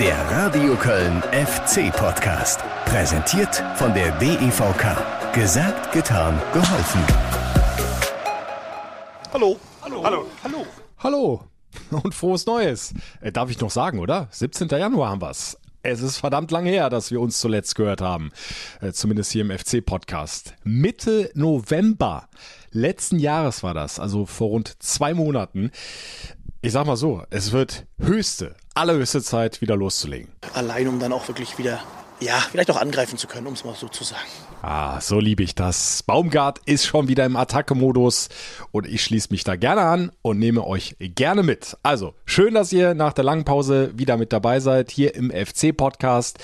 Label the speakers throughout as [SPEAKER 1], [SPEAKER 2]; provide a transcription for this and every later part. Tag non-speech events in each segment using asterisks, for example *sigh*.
[SPEAKER 1] Der Radio Köln FC Podcast. Präsentiert von der DEVK. Gesagt, getan, geholfen.
[SPEAKER 2] Hallo. Hallo. Hallo. Hallo.
[SPEAKER 3] Hallo *laughs* und frohes Neues. Äh, darf ich noch sagen, oder? 17. Januar haben wir's. Es ist verdammt lang her, dass wir uns zuletzt gehört haben. Äh, zumindest hier im FC-Podcast. Mitte November letzten Jahres war das, also vor rund zwei Monaten. Ich sag mal so, es wird höchste, allerhöchste Zeit, wieder loszulegen.
[SPEAKER 2] Allein, um dann auch wirklich wieder, ja, vielleicht auch angreifen zu können, um es mal so zu sagen.
[SPEAKER 3] Ah, so liebe ich das. Baumgart ist schon wieder im Attacke-Modus und ich schließe mich da gerne an und nehme euch gerne mit. Also, schön, dass ihr nach der langen Pause wieder mit dabei seid hier im FC-Podcast.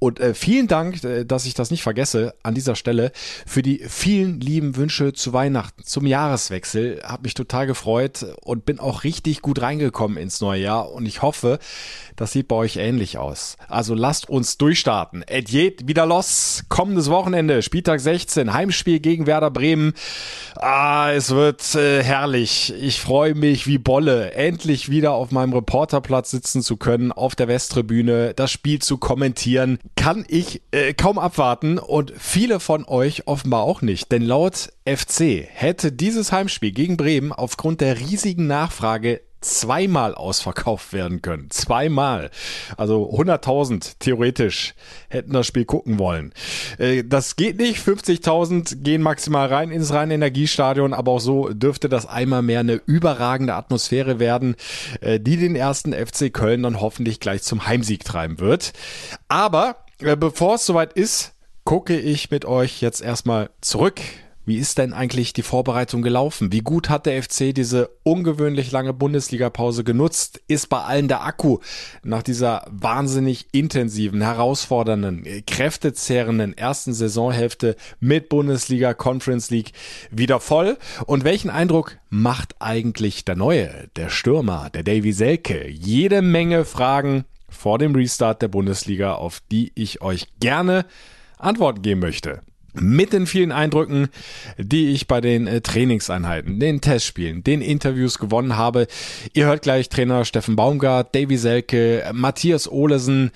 [SPEAKER 3] Und äh, vielen Dank, äh, dass ich das nicht vergesse, an dieser Stelle für die vielen lieben Wünsche zu Weihnachten, zum Jahreswechsel. Hab mich total gefreut und bin auch richtig gut reingekommen ins neue Jahr. Und ich hoffe, das sieht bei euch ähnlich aus. Also lasst uns durchstarten. Edjet wieder los. Kommendes Wochenende, Spieltag 16, Heimspiel gegen Werder Bremen. Ah, es wird äh, herrlich. Ich freue mich wie Bolle, endlich wieder auf meinem Reporterplatz sitzen zu können, auf der Westtribüne, das Spiel zu kommentieren kann ich äh, kaum abwarten und viele von euch offenbar auch nicht. Denn laut FC hätte dieses Heimspiel gegen Bremen aufgrund der riesigen Nachfrage zweimal ausverkauft werden können. Zweimal. Also 100.000 theoretisch hätten das Spiel gucken wollen. Äh, das geht nicht. 50.000 gehen maximal rein ins reine Energiestadion, aber auch so dürfte das einmal mehr eine überragende Atmosphäre werden, äh, die den ersten FC Köln dann hoffentlich gleich zum Heimsieg treiben wird. Aber äh, bevor es soweit ist, gucke ich mit euch jetzt erstmal zurück wie ist denn eigentlich die Vorbereitung gelaufen? Wie gut hat der FC diese ungewöhnlich lange Bundesliga-Pause genutzt? Ist bei allen der Akku nach dieser wahnsinnig intensiven, herausfordernden, kräftezehrenden ersten Saisonhälfte mit Bundesliga Conference League wieder voll? Und welchen Eindruck macht eigentlich der Neue, der Stürmer, der Davy Selke? Jede Menge Fragen vor dem Restart der Bundesliga, auf die ich euch gerne Antworten geben möchte mit den vielen Eindrücken, die ich bei den äh, Trainingseinheiten, den Testspielen, den Interviews gewonnen habe. Ihr hört gleich Trainer Steffen Baumgart, Davy Selke, Matthias Olesen.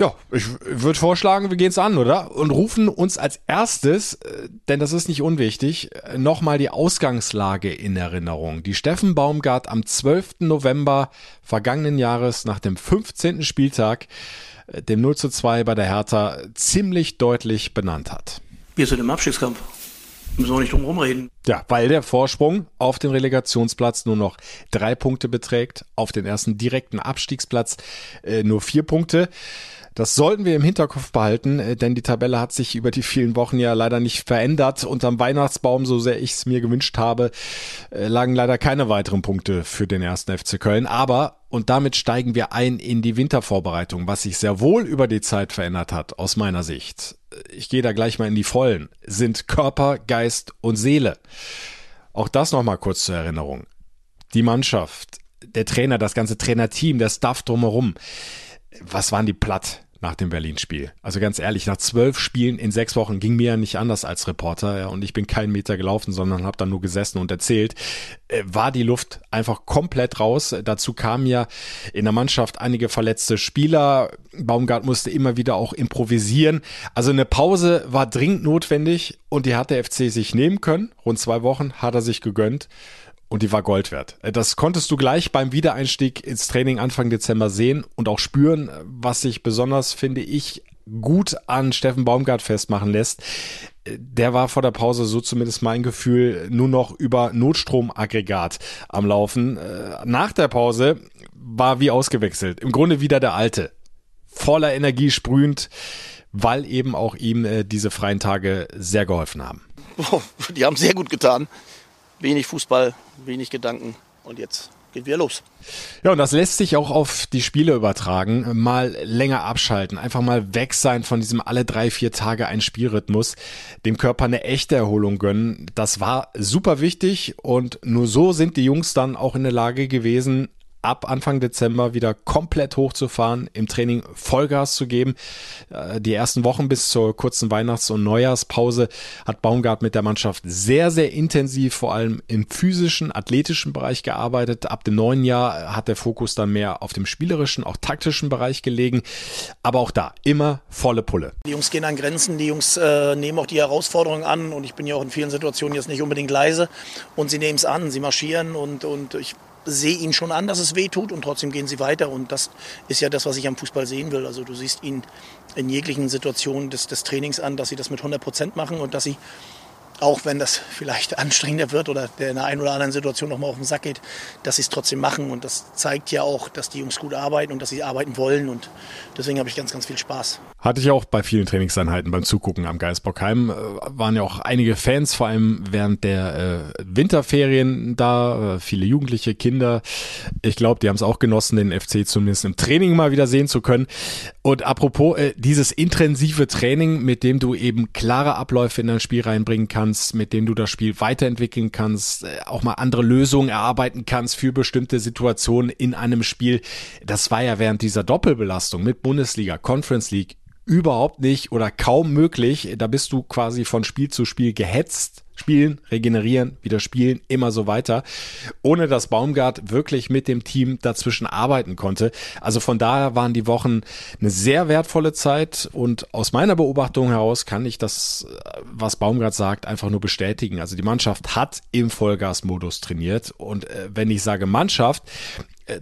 [SPEAKER 3] Ja, ich würde vorschlagen, wir gehen es an, oder? Und rufen uns als erstes, äh, denn das ist nicht unwichtig, nochmal die Ausgangslage in Erinnerung. Die Steffen Baumgart am 12. November vergangenen Jahres nach dem 15. Spieltag dem 0 zu 2 bei der Hertha ziemlich deutlich benannt hat.
[SPEAKER 2] Wir sind im Abstiegskampf. Müssen wir nicht drum rumreden.
[SPEAKER 3] Ja, weil der Vorsprung auf den Relegationsplatz nur noch drei Punkte beträgt, auf den ersten direkten Abstiegsplatz äh, nur vier Punkte. Das sollten wir im Hinterkopf behalten, äh, denn die Tabelle hat sich über die vielen Wochen ja leider nicht verändert. Unterm Weihnachtsbaum, so sehr ich es mir gewünscht habe, äh, lagen leider keine weiteren Punkte für den ersten FC Köln. Aber, und damit steigen wir ein in die Wintervorbereitung, was sich sehr wohl über die Zeit verändert hat, aus meiner Sicht. Ich gehe da gleich mal in die Vollen, sind Körper, Geist und Seele. Auch das nochmal kurz zur Erinnerung. Die Mannschaft, der Trainer, das ganze Trainerteam, der Staff drumherum was waren die platt nach dem Berlin-Spiel? Also ganz ehrlich, nach zwölf Spielen in sechs Wochen ging mir ja nicht anders als Reporter ja, und ich bin keinen Meter gelaufen, sondern habe dann nur gesessen und erzählt. Äh, war die Luft einfach komplett raus. Dazu kamen ja in der Mannschaft einige verletzte Spieler. Baumgart musste immer wieder auch improvisieren. Also eine Pause war dringend notwendig und die hat der FC sich nehmen können. Rund zwei Wochen hat er sich gegönnt und die war Gold wert. Äh, das konntest du gleich beim Wiedereinstieg ins Training Anfang Dezember sehen und auch spüren, was sich besonders, finde ich, gut an Steffen Baumgart festmachen lässt. Äh, der war vor der Pause, so zumindest mein Gefühl, nur noch über Notstromaggregat am Laufen. Äh, nach der Pause war wie ausgewechselt. Im Grunde wieder der Alte. Voller Energie sprühend, weil eben auch ihm diese freien Tage sehr geholfen haben. *laughs*
[SPEAKER 2] Die haben sehr gut getan wenig Fußball, wenig Gedanken und jetzt geht wieder los.
[SPEAKER 3] Ja, und das lässt sich auch auf die Spiele übertragen. Mal länger abschalten, einfach mal weg sein von diesem alle drei, vier Tage ein Spielrhythmus, dem Körper eine echte Erholung gönnen. Das war super wichtig und nur so sind die Jungs dann auch in der Lage gewesen, ab Anfang Dezember wieder komplett hochzufahren, im Training Vollgas zu geben. Äh, die ersten Wochen bis zur kurzen Weihnachts- und Neujahrspause hat Baumgart mit der Mannschaft sehr, sehr intensiv, vor allem im physischen, athletischen Bereich gearbeitet. Ab dem neuen Jahr hat der Fokus dann mehr auf dem spielerischen, auch taktischen Bereich gelegen. Aber auch da immer volle Pulle.
[SPEAKER 2] Die Jungs gehen an Grenzen, die Jungs äh, nehmen auch die Herausforderungen an und ich bin ja auch in vielen Situationen jetzt nicht unbedingt leise und sie nehmen es an, sie marschieren und, und ich sehe ihnen schon an, dass es weh tut und trotzdem gehen sie weiter. Und das ist ja das, was ich am Fußball sehen will. Also du siehst ihnen in jeglichen Situationen des, des Trainings an, dass sie das mit 100 Prozent machen und dass sie auch wenn das vielleicht anstrengender wird oder der in der einen oder anderen Situation nochmal auf den Sack geht, dass sie es trotzdem machen. Und das zeigt ja auch, dass die Jungs gut arbeiten und dass sie arbeiten wollen. Und deswegen habe ich ganz, ganz viel Spaß.
[SPEAKER 3] Hatte ich auch bei vielen Trainingseinheiten beim Zugucken am Geisbockheim. Äh, waren ja auch einige Fans, vor allem während der äh, Winterferien da, äh, viele Jugendliche, Kinder. Ich glaube, die haben es auch genossen, den FC zumindest im Training mal wieder sehen zu können. Und apropos äh, dieses intensive Training, mit dem du eben klare Abläufe in dein Spiel reinbringen kannst, mit dem du das Spiel weiterentwickeln kannst, äh, auch mal andere Lösungen erarbeiten kannst für bestimmte Situationen in einem Spiel. Das war ja während dieser Doppelbelastung mit Bundesliga, Conference League überhaupt nicht oder kaum möglich. Da bist du quasi von Spiel zu Spiel gehetzt spielen, regenerieren, wieder spielen, immer so weiter, ohne dass Baumgart wirklich mit dem Team dazwischen arbeiten konnte. Also von daher waren die Wochen eine sehr wertvolle Zeit und aus meiner Beobachtung heraus kann ich das, was Baumgart sagt, einfach nur bestätigen. Also die Mannschaft hat im Vollgasmodus trainiert und äh, wenn ich sage Mannschaft,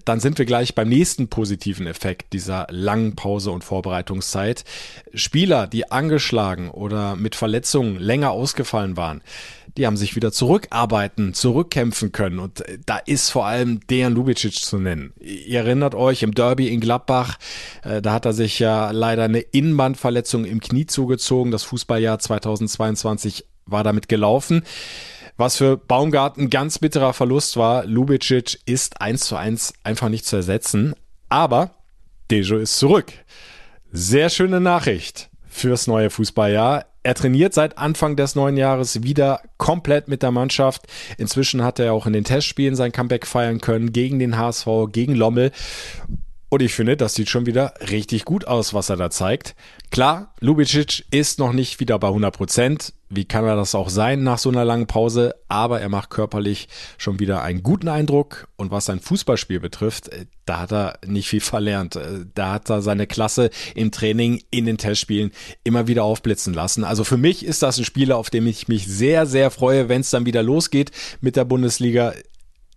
[SPEAKER 3] dann sind wir gleich beim nächsten positiven Effekt dieser langen Pause und Vorbereitungszeit. Spieler, die angeschlagen oder mit Verletzungen länger ausgefallen waren, die haben sich wieder zurückarbeiten, zurückkämpfen können. Und äh, da ist vor allem Dejan Lubicic zu nennen. Ihr erinnert euch im Derby in Gladbach, äh, da hat er sich ja leider eine Innenbandverletzung im Knie zugezogen. Das Fußballjahr 2022 war damit gelaufen. Was für Baumgarten ganz bitterer Verlust war. Lubicic ist eins zu eins einfach nicht zu ersetzen. Aber Dejo ist zurück. Sehr schöne Nachricht fürs neue Fußballjahr. Er trainiert seit Anfang des neuen Jahres wieder komplett mit der Mannschaft. Inzwischen hat er auch in den Testspielen sein Comeback feiern können gegen den HSV, gegen Lommel. Und ich finde, das sieht schon wieder richtig gut aus, was er da zeigt. Klar, Lubicic ist noch nicht wieder bei 100 Prozent. Wie kann er das auch sein nach so einer langen Pause? Aber er macht körperlich schon wieder einen guten Eindruck. Und was sein Fußballspiel betrifft, äh, da hat er nicht viel verlernt. Äh, da hat er seine Klasse im Training, in den Testspielen immer wieder aufblitzen lassen. Also für mich ist das ein Spieler, auf den ich mich sehr, sehr freue, wenn es dann wieder losgeht mit der Bundesliga.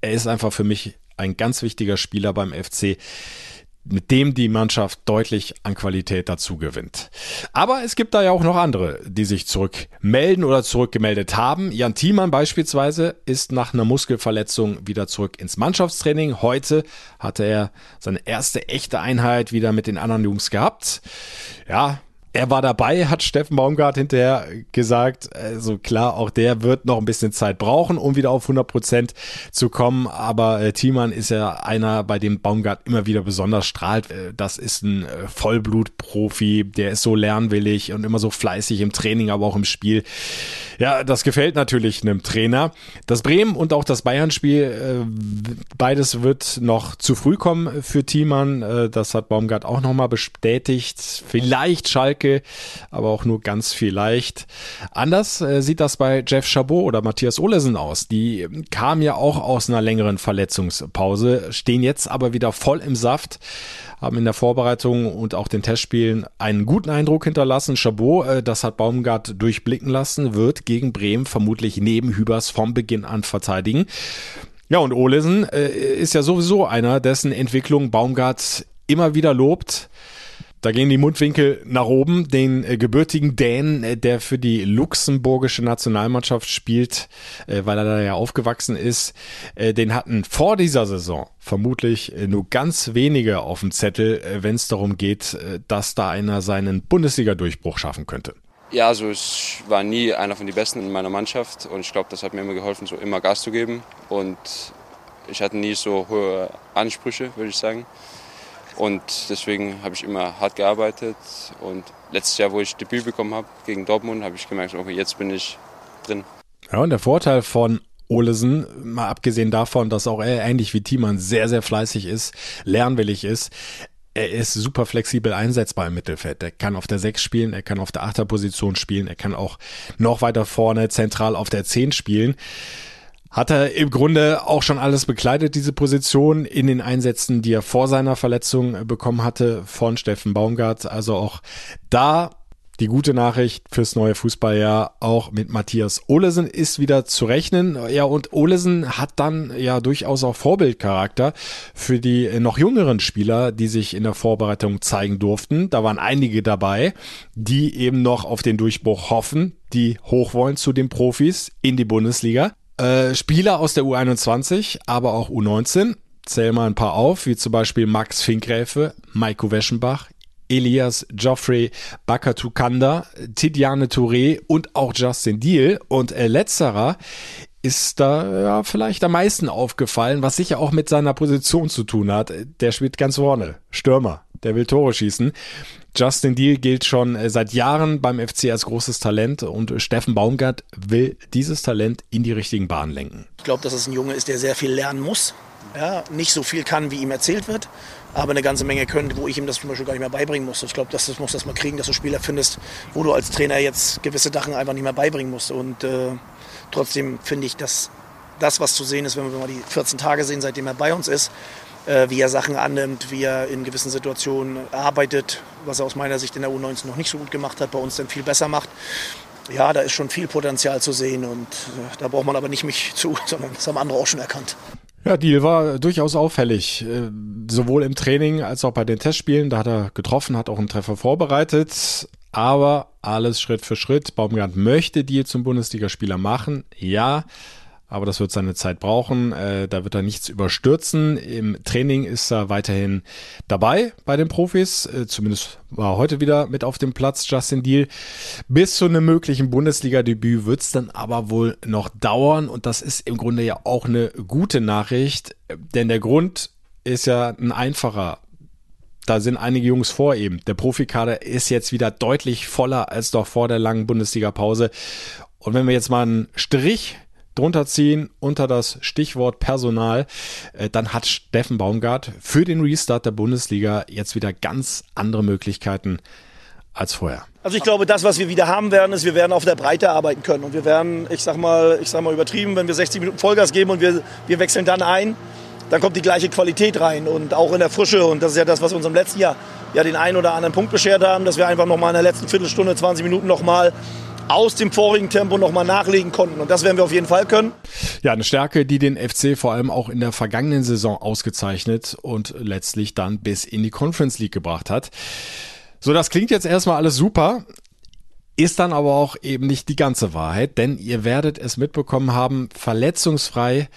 [SPEAKER 3] Er ist einfach für mich ein ganz wichtiger Spieler beim FC mit dem die Mannschaft deutlich an Qualität dazu gewinnt. Aber es gibt da ja auch noch andere, die sich zurückmelden oder zurückgemeldet haben. Jan Thiemann beispielsweise ist nach einer Muskelverletzung wieder zurück ins Mannschaftstraining. Heute hatte er seine erste echte Einheit wieder mit den anderen Jungs gehabt. Ja, er war dabei, hat Steffen Baumgart hinterher gesagt. Also klar, auch der wird noch ein bisschen Zeit brauchen, um wieder auf 100 Prozent zu kommen. Aber äh, Thiemann ist ja einer, bei dem Baumgart immer wieder besonders strahlt. Äh, das ist ein äh, Vollblutprofi, der ist so lernwillig und immer so fleißig im Training, aber auch im Spiel. Ja, das gefällt natürlich einem Trainer. Das Bremen und auch das Bayern-Spiel, äh, beides wird noch zu früh kommen für Thiemann. Äh, das hat Baumgart auch nochmal bestätigt. Vielleicht Schalke Strecke, aber auch nur ganz vielleicht. Anders äh, sieht das bei Jeff Chabot oder Matthias Olesen aus. Die kamen ja auch aus einer längeren Verletzungspause, stehen jetzt aber wieder voll im Saft haben in der Vorbereitung und auch den Testspielen einen guten Eindruck hinterlassen. Chabot, äh, das hat Baumgart durchblicken lassen, wird gegen Bremen vermutlich neben Hübers vom Beginn an verteidigen. Ja, und Olesen äh, ist ja sowieso einer, dessen Entwicklung Baumgart immer wieder lobt. Da gehen die Mundwinkel nach oben. Den äh, gebürtigen Dänen, äh, der für die luxemburgische Nationalmannschaft spielt, äh, weil er da ja aufgewachsen ist, äh, den hatten vor dieser Saison vermutlich äh, nur ganz wenige auf dem Zettel, äh, wenn es darum geht, dass da einer seinen Bundesliga-Durchbruch schaffen könnte.
[SPEAKER 4] Ja, also ich war nie einer von den Besten in meiner Mannschaft und ich glaube, das hat mir immer geholfen, so immer Gas zu geben. Und ich hatte nie so hohe Ansprüche, würde ich sagen. Und deswegen habe ich immer hart gearbeitet. Und letztes Jahr, wo ich Debüt bekommen habe gegen Dortmund, habe ich gemerkt, okay, jetzt bin ich drin.
[SPEAKER 3] Ja, und der Vorteil von Olesen, mal abgesehen davon, dass auch er ähnlich wie Thiemann sehr, sehr fleißig ist, lernwillig ist, er ist super flexibel einsetzbar im Mittelfeld. Er kann auf der 6 spielen, er kann auf der 8er Position spielen, er kann auch noch weiter vorne zentral auf der 10 spielen. Hat er im Grunde auch schon alles bekleidet, diese Position in den Einsätzen, die er vor seiner Verletzung bekommen hatte von Steffen Baumgart. Also auch da die gute Nachricht fürs neue Fußballjahr auch mit Matthias Olesen ist wieder zu rechnen. Ja, und Olesen hat dann ja durchaus auch Vorbildcharakter für die noch jüngeren Spieler, die sich in der Vorbereitung zeigen durften. Da waren einige dabei, die eben noch auf den Durchbruch hoffen, die hoch wollen zu den Profis in die Bundesliga. Äh, Spieler aus der U21, aber auch U19. Zähl mal ein paar auf, wie zum Beispiel Max Finkgräfe, Maiko Weschenbach, Elias Geoffrey Bakatukanda, Tidiane Touré und auch Justin Deal. Und äh, letzterer ist da ja, vielleicht am meisten aufgefallen, was sicher auch mit seiner Position zu tun hat. Der spielt ganz vorne, Stürmer, der will Tore schießen. Justin Deal gilt schon äh, seit Jahren beim FC als großes Talent und Steffen Baumgart will dieses Talent in die richtigen Bahnen lenken.
[SPEAKER 2] Ich glaube, dass es ein Junge ist, der sehr viel lernen muss, ja, nicht so viel kann, wie ihm erzählt wird, aber eine ganze Menge können, wo ich ihm das zum Beispiel gar nicht mehr beibringen muss. Ich glaube, das, das muss das mal kriegen, dass du Spieler findest, wo du als Trainer jetzt gewisse Sachen einfach nicht mehr beibringen musst. Und äh, trotzdem finde ich, dass das, was zu sehen ist, wenn wir mal die 14 Tage sehen, seitdem er bei uns ist, äh, wie er Sachen annimmt, wie er in gewissen Situationen arbeitet, was er aus meiner Sicht in der U19 noch nicht so gut gemacht hat, bei uns dann viel besser macht. Ja, da ist schon viel Potenzial zu sehen und äh, da braucht man aber nicht mich *laughs* zu, sondern das haben andere auch schon erkannt.
[SPEAKER 3] Ja, Deal war durchaus auffällig, äh, sowohl im Training als auch bei den Testspielen. Da hat er getroffen, hat auch einen Treffer vorbereitet. Aber alles Schritt für Schritt. Baumgart möchte Deal zum Bundesligaspieler machen. Ja, aber das wird seine Zeit brauchen. Äh, da wird er nichts überstürzen. Im Training ist er weiterhin dabei bei den Profis. Äh, zumindest war er heute wieder mit auf dem Platz, Justin Deal. Bis zu einem möglichen Bundesliga-Debüt wird es dann aber wohl noch dauern. Und das ist im Grunde ja auch eine gute Nachricht, denn der Grund ist ja ein einfacher da sind einige Jungs vor ihm. Der Profikader ist jetzt wieder deutlich voller als doch vor der langen Bundesliga-Pause. Und wenn wir jetzt mal einen Strich drunter ziehen unter das Stichwort Personal, äh, dann hat Steffen Baumgart für den Restart der Bundesliga jetzt wieder ganz andere Möglichkeiten als vorher.
[SPEAKER 2] Also ich glaube, das, was wir wieder haben werden, ist, wir werden auf der Breite arbeiten können. Und wir werden, ich sag mal, ich sag mal übertrieben, wenn wir 60 Minuten Vollgas geben und wir, wir wechseln dann ein, dann kommt die gleiche Qualität rein und auch in der Frische. Und das ist ja das, was uns im letzten Jahr ja den einen oder anderen Punkt beschert haben, dass wir einfach nochmal in der letzten Viertelstunde, 20 Minuten nochmal aus dem vorigen Tempo nochmal nachlegen konnten. Und das werden wir auf jeden Fall können.
[SPEAKER 3] Ja, eine Stärke, die den FC vor allem auch in der vergangenen Saison ausgezeichnet und letztlich dann bis in die Conference League gebracht hat. So, das klingt jetzt erstmal alles super. Ist dann aber auch eben nicht die ganze Wahrheit, denn ihr werdet es mitbekommen haben, verletzungsfrei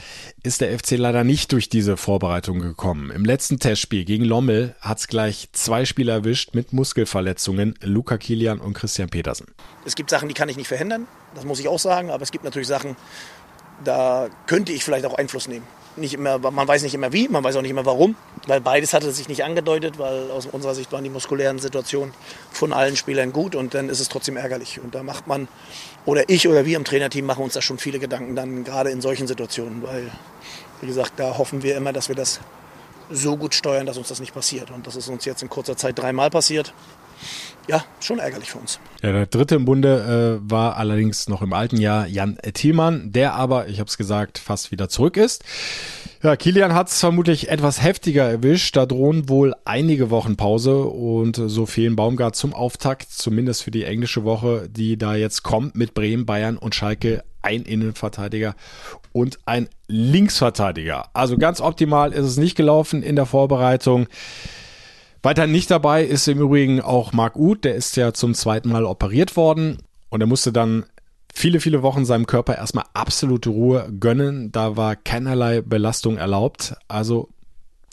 [SPEAKER 3] ist der FC leider nicht durch diese Vorbereitung gekommen. Im letzten Testspiel gegen Lommel hat es gleich zwei Spieler erwischt mit Muskelverletzungen, Luca Kilian und Christian Petersen.
[SPEAKER 2] Es gibt Sachen, die kann ich nicht verhindern, das muss ich auch sagen, aber es gibt natürlich Sachen, da könnte ich vielleicht auch Einfluss nehmen nicht immer, man weiß nicht immer wie, man weiß auch nicht immer warum, weil beides hatte sich nicht angedeutet, weil aus unserer Sicht waren die muskulären Situationen von allen Spielern gut und dann ist es trotzdem ärgerlich. Und da macht man, oder ich oder wir im Trainerteam machen uns da schon viele Gedanken dann gerade in solchen Situationen, weil, wie gesagt, da hoffen wir immer, dass wir das so gut steuern, dass uns das nicht passiert. Und das ist uns jetzt in kurzer Zeit dreimal passiert ja, schon ärgerlich für uns.
[SPEAKER 3] Ja, der dritte im Bunde äh, war allerdings noch im alten Jahr Jan Thielmann, der aber, ich habe es gesagt, fast wieder zurück ist. Ja, Kilian hat es vermutlich etwas heftiger erwischt. Da drohen wohl einige Wochen Pause und so fehlen Baumgart zum Auftakt, zumindest für die englische Woche, die da jetzt kommt mit Bremen, Bayern und Schalke ein Innenverteidiger und ein Linksverteidiger. Also ganz optimal ist es nicht gelaufen in der Vorbereitung. Weiter nicht dabei ist im Übrigen auch Marc Uth, der ist ja zum zweiten Mal operiert worden und er musste dann viele, viele Wochen seinem Körper erstmal absolute Ruhe gönnen. Da war keinerlei Belastung erlaubt. Also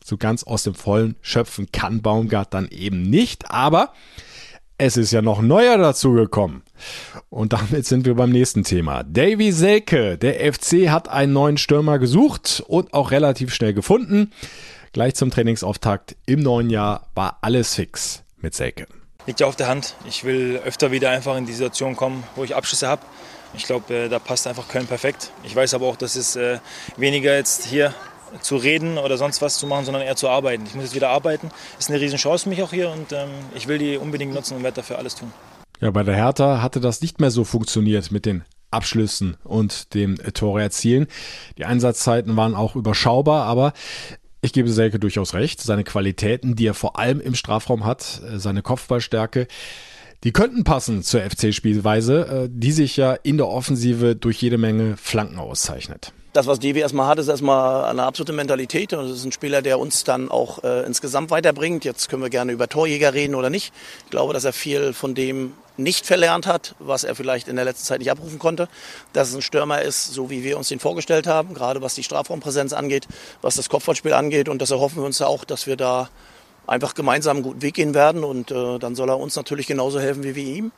[SPEAKER 3] so ganz aus dem Vollen schöpfen kann Baumgart dann eben nicht. Aber es ist ja noch neuer dazugekommen. Und damit sind wir beim nächsten Thema. Davy Selke, der FC hat einen neuen Stürmer gesucht und auch relativ schnell gefunden. Gleich zum Trainingsauftakt im neuen Jahr war alles fix mit Selke.
[SPEAKER 5] Liegt ja auf der Hand. Ich will öfter wieder einfach in die Situation kommen, wo ich Abschlüsse habe. Ich glaube, äh, da passt einfach Köln perfekt. Ich weiß aber auch, dass es äh, weniger jetzt hier zu reden oder sonst was zu machen, sondern eher zu arbeiten. Ich muss jetzt wieder arbeiten. Ist eine Riesenchance für mich auch hier und ähm, ich will die unbedingt nutzen und werde dafür alles tun.
[SPEAKER 3] Ja, bei der Hertha hatte das nicht mehr so funktioniert mit den Abschlüssen und dem Tore erzielen. Die Einsatzzeiten waren auch überschaubar, aber ich gebe Selke durchaus recht. Seine Qualitäten, die er vor allem im Strafraum hat, äh, seine Kopfballstärke, die könnten passen zur FC-Spielweise, äh, die sich ja in der Offensive durch jede Menge Flanken auszeichnet
[SPEAKER 2] das, was Devi erstmal hat, ist erstmal eine absolute Mentalität. Und es ist ein Spieler, der uns dann auch äh, insgesamt weiterbringt. Jetzt können wir gerne über Torjäger reden oder nicht. Ich glaube, dass er viel von dem nicht verlernt hat, was er vielleicht in der letzten Zeit nicht abrufen konnte. Dass es ein Stürmer ist, so wie wir uns den vorgestellt haben, gerade was die Strafraumpräsenz angeht, was das Kopfballspiel angeht. Und das erhoffen wir uns auch, dass wir da einfach gemeinsam einen guten Weg gehen werden. Und äh, dann soll er uns natürlich genauso helfen wie wir ihm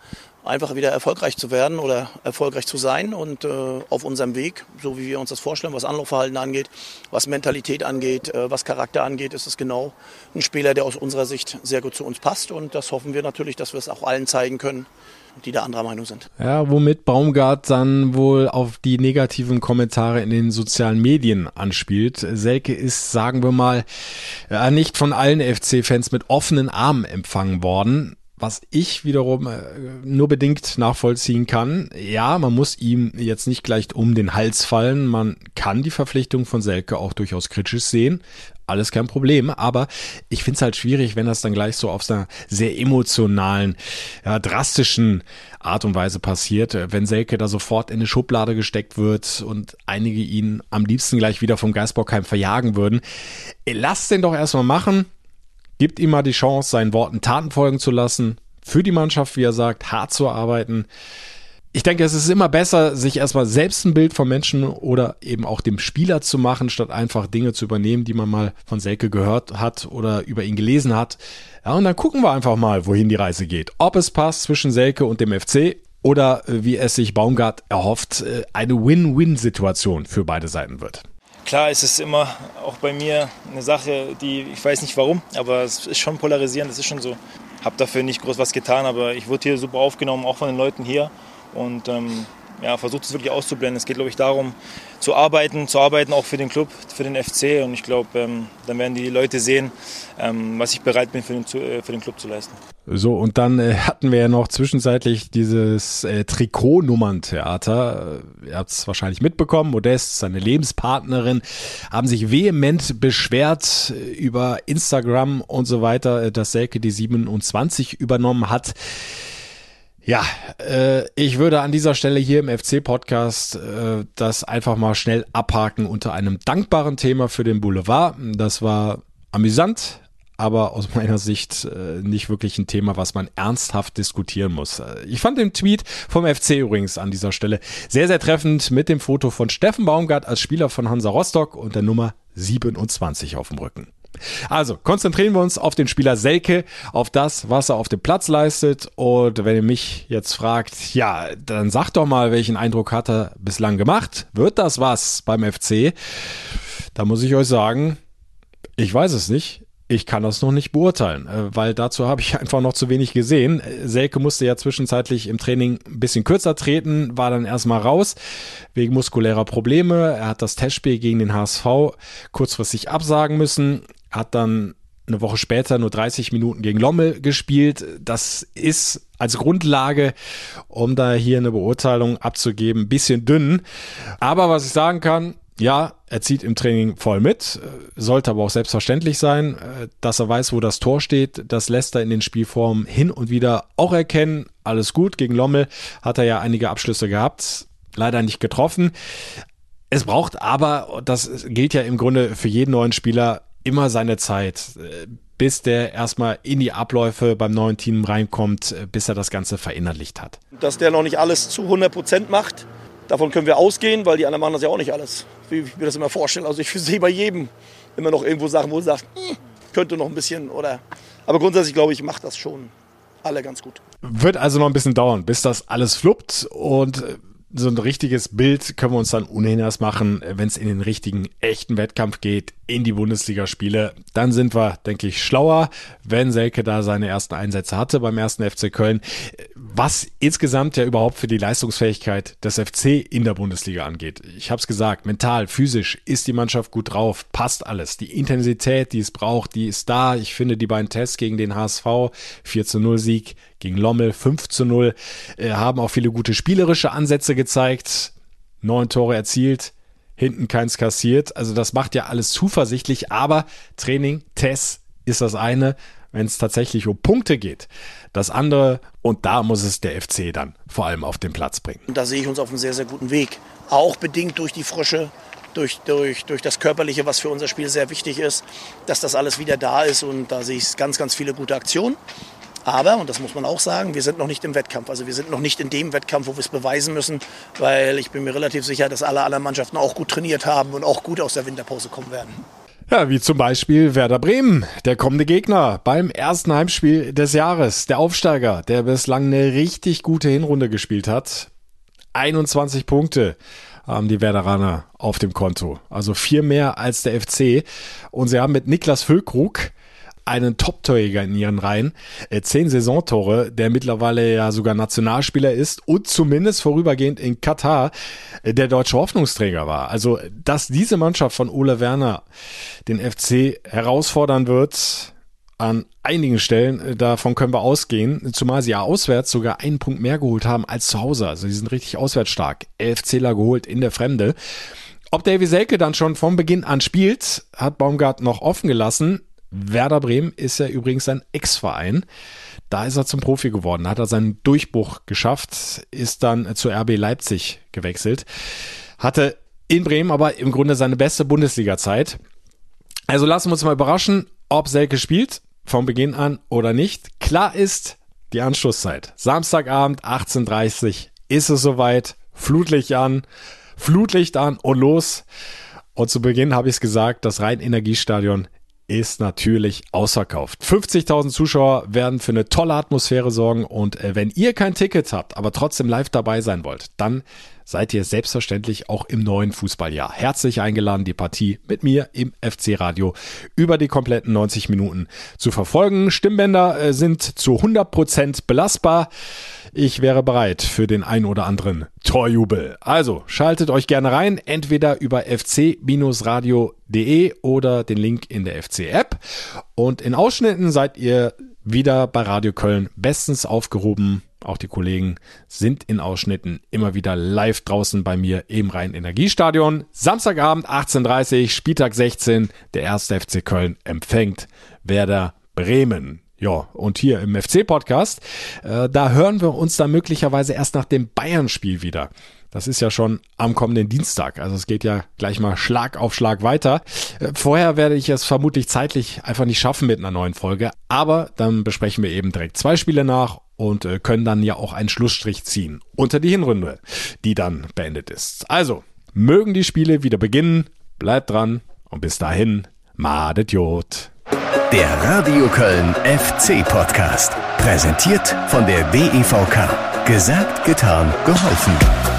[SPEAKER 2] einfach wieder erfolgreich zu werden oder erfolgreich zu sein und äh, auf unserem Weg, so wie wir uns das vorstellen, was Anlaufverhalten angeht, was Mentalität angeht, äh, was Charakter angeht, ist es genau ein Spieler, der aus unserer Sicht sehr gut zu uns passt und das hoffen wir natürlich, dass wir es auch allen zeigen können, die da anderer Meinung sind.
[SPEAKER 3] Ja, womit Baumgart dann wohl auf die negativen Kommentare in den sozialen Medien anspielt. Selke ist, sagen wir mal, nicht von allen FC-Fans mit offenen Armen empfangen worden was ich wiederum äh, nur bedingt nachvollziehen kann. Ja, man muss ihm jetzt nicht gleich um den Hals fallen. Man kann die Verpflichtung von Selke auch durchaus kritisch sehen. Alles kein Problem, aber ich finde es halt schwierig, wenn das dann gleich so auf einer sehr emotionalen, ja, drastischen Art und Weise passiert, wenn Selke da sofort in eine Schublade gesteckt wird und einige ihn am liebsten gleich wieder vom Geistbockheim verjagen würden. Lass den doch erstmal machen Gibt ihm mal die Chance, seinen Worten Taten folgen zu lassen, für die Mannschaft, wie er sagt, hart zu arbeiten. Ich denke, es ist immer besser, sich erstmal selbst ein Bild vom Menschen oder eben auch dem Spieler zu machen, statt einfach Dinge zu übernehmen, die man mal von Selke gehört hat oder über ihn gelesen hat. Ja, und dann gucken wir einfach mal, wohin die Reise geht. Ob es passt zwischen Selke und dem FC oder äh, wie es sich Baumgart erhofft, äh, eine Win-Win-Situation für beide Seiten wird.
[SPEAKER 5] Klar, es ist immer auch bei mir eine Sache, die ich weiß nicht warum, aber es ist schon polarisierend, das ist schon so. Habe dafür nicht groß was getan, aber ich wurde hier super aufgenommen, auch von den Leuten hier. Und ähm, ja, versucht es wirklich auszublenden. Es geht, glaube ich, darum, zu arbeiten, zu arbeiten auch für den Club, für den FC. Und ich glaube, ähm, dann werden die Leute sehen, ähm, was ich bereit bin, für den, äh, für den Club zu leisten.
[SPEAKER 3] So, und dann äh, hatten wir ja noch zwischenzeitlich dieses äh, Trikotnummern-Theater. Äh, ihr habt es wahrscheinlich mitbekommen. Modest, seine Lebenspartnerin, haben sich vehement beschwert äh, über Instagram und so weiter, dass Selke die 27 übernommen hat. Ja, äh, ich würde an dieser Stelle hier im FC-Podcast äh, das einfach mal schnell abhaken unter einem dankbaren Thema für den Boulevard. Das war amüsant, aber aus *laughs* meiner Sicht äh, nicht wirklich ein Thema, was man ernsthaft diskutieren muss. Äh, ich fand den Tweet vom FC übrigens an dieser Stelle sehr, sehr treffend mit dem Foto von Steffen Baumgart als Spieler von Hansa Rostock und der Nummer 27 auf dem Rücken. Also konzentrieren wir uns auf den Spieler Selke, auf das, was er auf dem Platz leistet. Und wenn ihr mich jetzt fragt, ja, dann sagt doch mal, welchen Eindruck hat er bislang gemacht? Wird das was beim FC? Da muss ich euch sagen, ich weiß es nicht. Ich kann das noch nicht beurteilen, äh, weil dazu habe ich *laughs* einfach noch zu wenig gesehen. Selke musste ja zwischenzeitlich im Training ein bisschen kürzer treten, war dann erstmal raus wegen muskulärer Probleme. Er hat das Testspiel gegen den HSV kurzfristig absagen müssen hat dann eine Woche später nur 30 Minuten gegen Lommel gespielt. Das ist als Grundlage, um da hier eine Beurteilung abzugeben, ein bisschen dünn. Aber was ich sagen kann, ja, er zieht im Training voll mit, sollte aber auch selbstverständlich sein, dass er weiß, wo das Tor steht. Das lässt er in den Spielformen hin und wieder auch erkennen. Alles gut. Gegen Lommel hat er ja einige Abschlüsse gehabt, leider nicht getroffen. Es braucht aber, das gilt ja im Grunde für jeden neuen Spieler, immer seine Zeit, äh, bis der erstmal in die Abläufe beim neuen Team reinkommt, äh, bis er das Ganze verinnerlicht hat.
[SPEAKER 2] Dass der noch nicht alles zu 100 Prozent macht, davon können wir ausgehen, weil die anderen machen das ja auch nicht alles, wie ich mir das immer vorstelle. Also ich sehe bei jedem immer noch irgendwo Sachen, wo du sagst, hm, könnte noch ein bisschen oder. Aber grundsätzlich glaube ich, macht das schon alle ganz gut.
[SPEAKER 3] Wird also noch ein bisschen dauern, bis das alles fluppt und äh, so ein richtiges Bild können wir uns dann ohnehin erst machen, wenn es in den richtigen, echten Wettkampf geht, in die Bundesligaspiele. Dann sind wir, denke ich, schlauer, wenn Selke da seine ersten Einsätze hatte beim ersten FC Köln. Was insgesamt ja überhaupt für die Leistungsfähigkeit des FC in der Bundesliga angeht. Ich habe es gesagt, mental, physisch ist die Mannschaft gut drauf, passt alles. Die Intensität, die es braucht, die ist da. Ich finde die beiden Tests gegen den HSV, 4 zu 0 Sieg gegen Lommel 5 zu 0, äh, haben auch viele gute spielerische Ansätze gezeigt. Neun Tore erzielt, hinten keins kassiert. Also das macht ja alles zuversichtlich, aber Training, Tests ist das eine, wenn es tatsächlich um Punkte geht. Das andere, und da muss es der FC dann vor allem auf den Platz bringen.
[SPEAKER 2] Da sehe ich uns auf einem sehr, sehr guten Weg. Auch bedingt durch die Frische, durch, durch, durch das Körperliche, was für unser Spiel sehr wichtig ist, dass das alles wieder da ist. Und da sehe ich ganz, ganz viele gute Aktionen. Aber, und das muss man auch sagen, wir sind noch nicht im Wettkampf. Also wir sind noch nicht in dem Wettkampf, wo wir es beweisen müssen, weil ich bin mir relativ sicher, dass alle anderen Mannschaften auch gut trainiert haben und auch gut aus der Winterpause kommen werden.
[SPEAKER 3] Ja, wie zum Beispiel Werder Bremen, der kommende Gegner beim ersten Heimspiel des Jahres. Der Aufsteiger, der bislang eine richtig gute Hinrunde gespielt hat. 21 Punkte haben die Werderaner auf dem Konto. Also vier mehr als der FC. Und sie haben mit Niklas Füllkrug einen Top-Torjäger in ihren Reihen. Äh, zehn Saisontore, der mittlerweile ja sogar Nationalspieler ist und zumindest vorübergehend in Katar äh, der deutsche Hoffnungsträger war. Also, dass diese Mannschaft von Ole Werner den FC herausfordern wird, an einigen Stellen, äh, davon können wir ausgehen, zumal sie ja auswärts sogar einen Punkt mehr geholt haben als zu Hause. Also die sind richtig auswärts stark. Elf Zähler geholt in der Fremde. Ob Davy Selke dann schon vom Beginn an spielt, hat Baumgart noch offen gelassen. Werder Bremen ist ja übrigens ein Ex-Verein. Da ist er zum Profi geworden, hat er seinen Durchbruch geschafft, ist dann zu RB Leipzig gewechselt, hatte in Bremen aber im Grunde seine beste Bundesliga-Zeit. Also lassen wir uns mal überraschen, ob Selke spielt, vom Beginn an oder nicht. Klar ist die Anschlusszeit. Samstagabend 18.30 Uhr ist es soweit. Flutlicht an, Flutlicht an und los. Und zu Beginn habe ich es gesagt, das Rhein-Energiestadion ist natürlich ausverkauft. 50.000 Zuschauer werden für eine tolle Atmosphäre sorgen und äh, wenn ihr kein Ticket habt, aber trotzdem live dabei sein wollt, dann seid ihr selbstverständlich auch im neuen Fußballjahr herzlich eingeladen, die Partie mit mir im FC Radio über die kompletten 90 Minuten zu verfolgen. Stimmbänder äh, sind zu 100% belastbar. Ich wäre bereit für den ein oder anderen Torjubel. Also schaltet euch gerne rein, entweder über fc-radio.de oder den Link in der FC-App. Und in Ausschnitten seid ihr wieder bei Radio Köln bestens aufgehoben. Auch die Kollegen sind in Ausschnitten immer wieder live draußen bei mir im Rhein-Energiestadion. Samstagabend 18.30 Spieltag 16. Der erste FC Köln empfängt Werder Bremen. Ja, und hier im FC-Podcast, äh, da hören wir uns dann möglicherweise erst nach dem Bayern-Spiel wieder. Das ist ja schon am kommenden Dienstag. Also es geht ja gleich mal Schlag auf Schlag weiter. Äh, vorher werde ich es vermutlich zeitlich einfach nicht schaffen mit einer neuen Folge. Aber dann besprechen wir eben direkt zwei Spiele nach und äh, können dann ja auch einen Schlussstrich ziehen unter die Hinrunde, die dann beendet ist. Also, mögen die Spiele wieder beginnen. Bleibt dran und bis dahin, Madet Jod.
[SPEAKER 1] Der Radio Köln FC Podcast. Präsentiert von der DEVK. Gesagt, getan, geholfen.